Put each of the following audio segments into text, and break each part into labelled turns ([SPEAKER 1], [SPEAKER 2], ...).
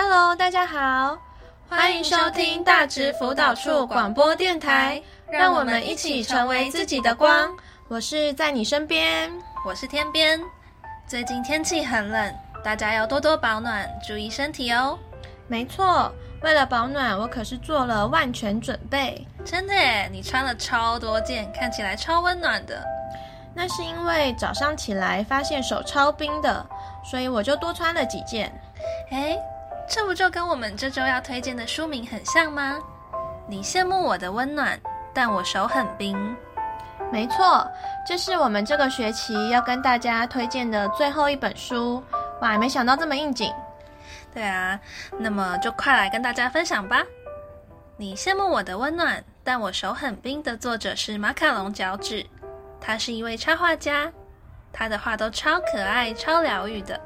[SPEAKER 1] Hello，大家好，欢迎收听大直辅导处广播电台，让我们一起成为自己的光。我是在你身边，
[SPEAKER 2] 我是天边。最近天气很冷，大家要多多保暖，注意身体哦。
[SPEAKER 1] 没错，为了保暖，我可是做了万全准备。
[SPEAKER 2] 真的耶，你穿了超多件，看起来超温暖的。
[SPEAKER 1] 那是因为早上起来发现手超冰的，所以我就多穿了几件。
[SPEAKER 2] 诶，这不就跟我们这周要推荐的书名很像吗？你羡慕我的温暖，但我手很冰。
[SPEAKER 1] 没错，这是我们这个学期要跟大家推荐的最后一本书。哇，没想到这么应景。
[SPEAKER 2] 对啊，那么就快来跟大家分享吧。你羡慕我的温暖，但我手很冰的作者是马卡龙脚趾，他是一位插画家，他的画都超可爱、超疗愈的。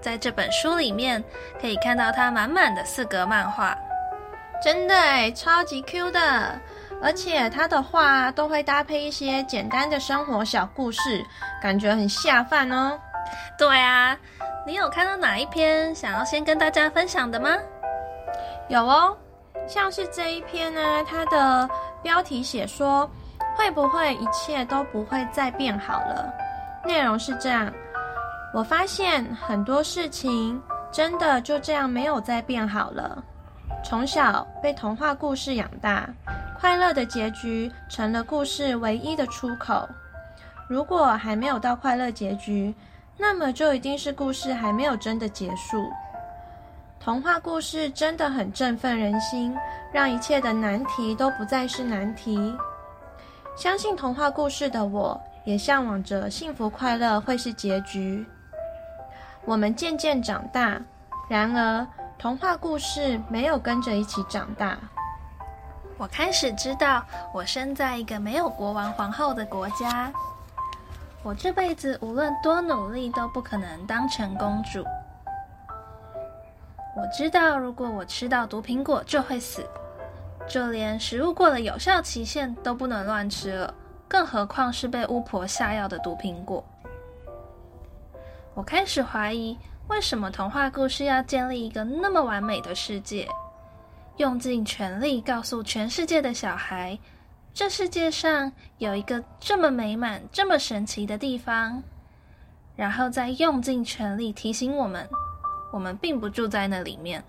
[SPEAKER 2] 在这本书里面，可以看到它满满的四格漫画，
[SPEAKER 1] 真的诶，超级 Q 的，而且他的画都会搭配一些简单的生活小故事，感觉很下饭哦。
[SPEAKER 2] 对啊。你有看到哪一篇想要先跟大家分享的吗？
[SPEAKER 1] 有哦，像是这一篇呢，它的标题写说，会不会一切都不会再变好了？内容是这样：我发现很多事情真的就这样没有再变好了。从小被童话故事养大，快乐的结局成了故事唯一的出口。如果还没有到快乐结局，那么就一定是故事还没有真的结束。童话故事真的很振奋人心，让一切的难题都不再是难题。相信童话故事的我，也向往着幸福快乐会是结局。我们渐渐长大，然而童话故事没有跟着一起长大。
[SPEAKER 2] 我开始知道，我生在一个没有国王皇后的国家。我这辈子无论多努力都不可能当成公主。我知道，如果我吃到毒苹果就会死，就连食物过了有效期限都不能乱吃了，更何况是被巫婆下药的毒苹果。我开始怀疑，为什么童话故事要建立一个那么完美的世界，用尽全力告诉全世界的小孩。这世界上有一个这么美满、这么神奇的地方，然后再用尽全力提醒我们，我们并不住在那里面。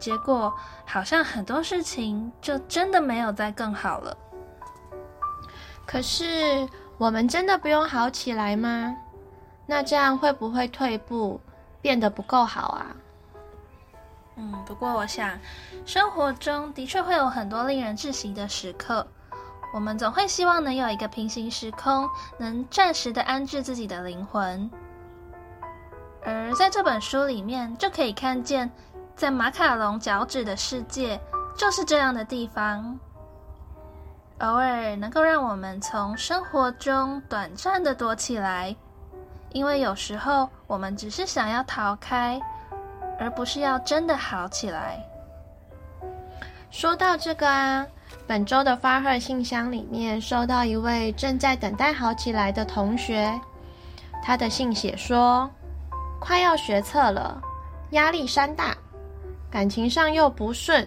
[SPEAKER 2] 结果好像很多事情就真的没有再更好了。
[SPEAKER 1] 可是我们真的不用好起来吗？那这样会不会退步，变得不够好啊？
[SPEAKER 2] 嗯，不过我想，生活中的确会有很多令人窒息的时刻，我们总会希望能有一个平行时空，能暂时的安置自己的灵魂。而在这本书里面，就可以看见，在马卡龙脚趾的世界就是这样的地方，偶尔能够让我们从生活中短暂的躲起来，因为有时候我们只是想要逃开。而不是要真的好起来。
[SPEAKER 1] 说到这个啊，本周的发贺信箱里面收到一位正在等待好起来的同学，他的信写说，快要学测了，压力山大，感情上又不顺，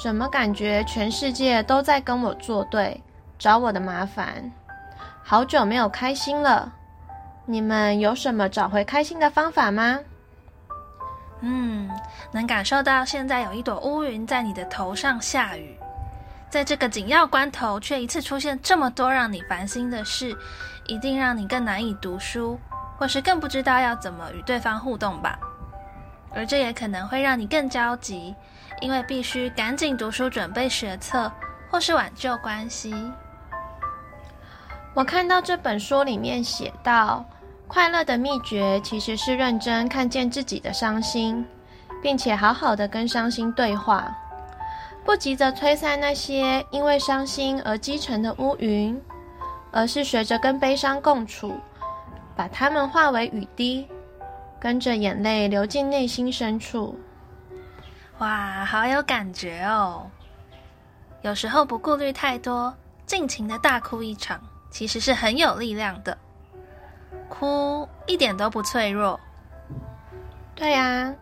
[SPEAKER 1] 怎么感觉全世界都在跟我作对，找我的麻烦？好久没有开心了，你们有什么找回开心的方法吗？
[SPEAKER 2] 嗯，能感受到现在有一朵乌云在你的头上下雨，在这个紧要关头，却一次出现这么多让你烦心的事，一定让你更难以读书，或是更不知道要怎么与对方互动吧。而这也可能会让你更焦急，因为必须赶紧读书准备学测，或是挽救关系。
[SPEAKER 1] 我看到这本书里面写到。快乐的秘诀其实是认真看见自己的伤心，并且好好的跟伤心对话，不急着吹散那些因为伤心而积沉的乌云，而是学着跟悲伤共处，把它们化为雨滴，跟着眼泪流进内心深处。
[SPEAKER 2] 哇，好有感觉哦！有时候不顾虑太多，尽情的大哭一场，其实是很有力量的。哭一点都不脆弱，
[SPEAKER 1] 对呀，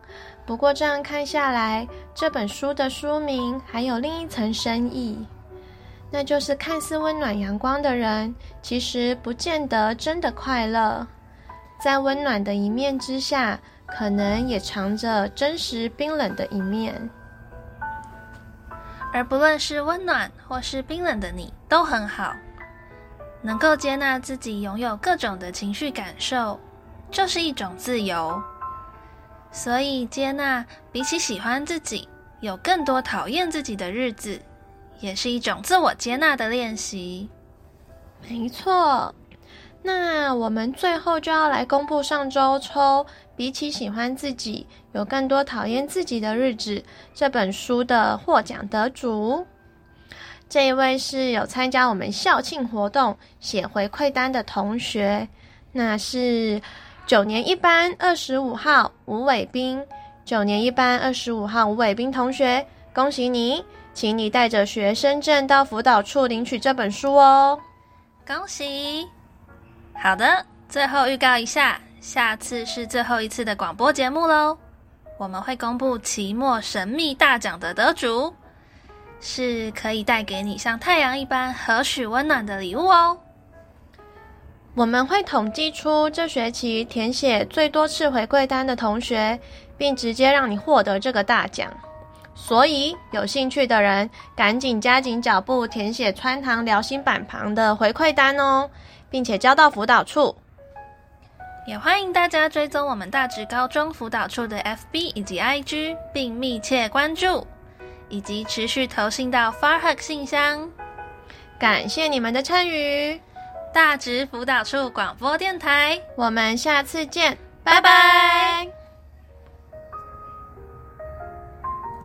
[SPEAKER 1] 不过这样看下来，这本书的书名还有另一层深意，那就是看似温暖阳光的人，其实不见得真的快乐。在温暖的一面之下，可能也藏着真实冰冷的一面。
[SPEAKER 2] 而不论是温暖或是冰冷的你，都很好。能够接纳自己拥有各种的情绪感受，就是一种自由。所以，接纳比起喜欢自己，有更多讨厌自己的日子，也是一种自我接纳的练习。
[SPEAKER 1] 没错。那我们最后就要来公布上周抽《比起喜欢自己，有更多讨厌自己的日子》这本书的获奖得主。这一位是有参加我们校庆活动写回馈单的同学，那是九年一班二十五号吴伟斌。九年一班二十五号吴伟斌同学，恭喜你，请你带着学生证到辅导处领取这本书哦。
[SPEAKER 2] 恭喜！好的，最后预告一下，下次是最后一次的广播节目喽。我们会公布期末神秘大奖的得主，是可以带给你像太阳一般何许温暖的礼物哦。
[SPEAKER 1] 我们会统计出这学期填写最多次回馈单的同学，并直接让你获得这个大奖。所以有兴趣的人，赶紧加紧脚步填写川堂聊心板旁的回馈单哦。并且交到辅导处，
[SPEAKER 2] 也欢迎大家追踪我们大直高中辅导处的 FB 以及 IG，并密切关注，以及持续投信到 Far Hug 信箱。
[SPEAKER 1] 感谢你们的参与，
[SPEAKER 2] 大直辅导处广播电台，
[SPEAKER 1] 我们下次见，
[SPEAKER 2] 拜拜。